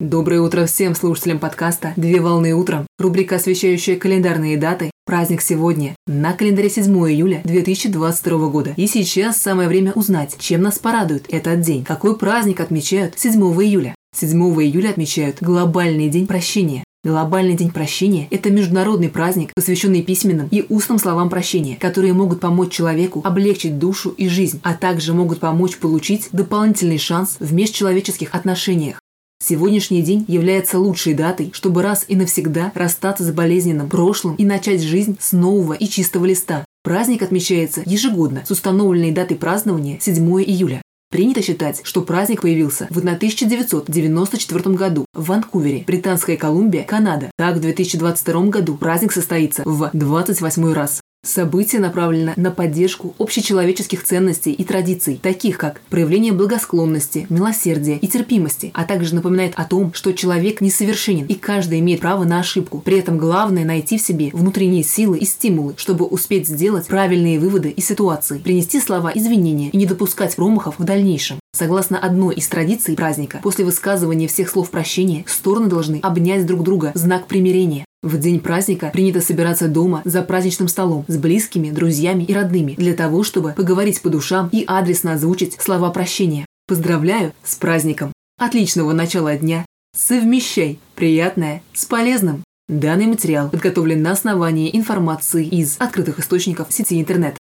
Доброе утро всем слушателям подкаста «Две волны утром». Рубрика, освещающая календарные даты. Праздник сегодня. На календаре 7 июля 2022 года. И сейчас самое время узнать, чем нас порадует этот день. Какой праздник отмечают 7 июля? 7 июля отмечают Глобальный день прощения. Глобальный день прощения – это международный праздник, посвященный письменным и устным словам прощения, которые могут помочь человеку облегчить душу и жизнь, а также могут помочь получить дополнительный шанс в межчеловеческих отношениях. Сегодняшний день является лучшей датой, чтобы раз и навсегда расстаться с болезненным прошлым и начать жизнь с нового и чистого листа. Праздник отмечается ежегодно с установленной датой празднования 7 июля. Принято считать, что праздник появился в 1994 году в Ванкувере, Британская Колумбия, Канада. Так, в 2022 году праздник состоится в 28 раз. Событие направлено на поддержку общечеловеческих ценностей и традиций, таких как проявление благосклонности, милосердия и терпимости, а также напоминает о том, что человек несовершенен и каждый имеет право на ошибку. При этом главное найти в себе внутренние силы и стимулы, чтобы успеть сделать правильные выводы из ситуации, принести слова извинения и не допускать промахов в дальнейшем. Согласно одной из традиций праздника, после высказывания всех слов прощения, стороны должны обнять друг друга в знак примирения. В день праздника принято собираться дома за праздничным столом с близкими, друзьями и родными для того, чтобы поговорить по душам и адресно озвучить слова прощения. Поздравляю с праздником! Отличного начала дня! Совмещай приятное с полезным! Данный материал подготовлен на основании информации из открытых источников сети интернет.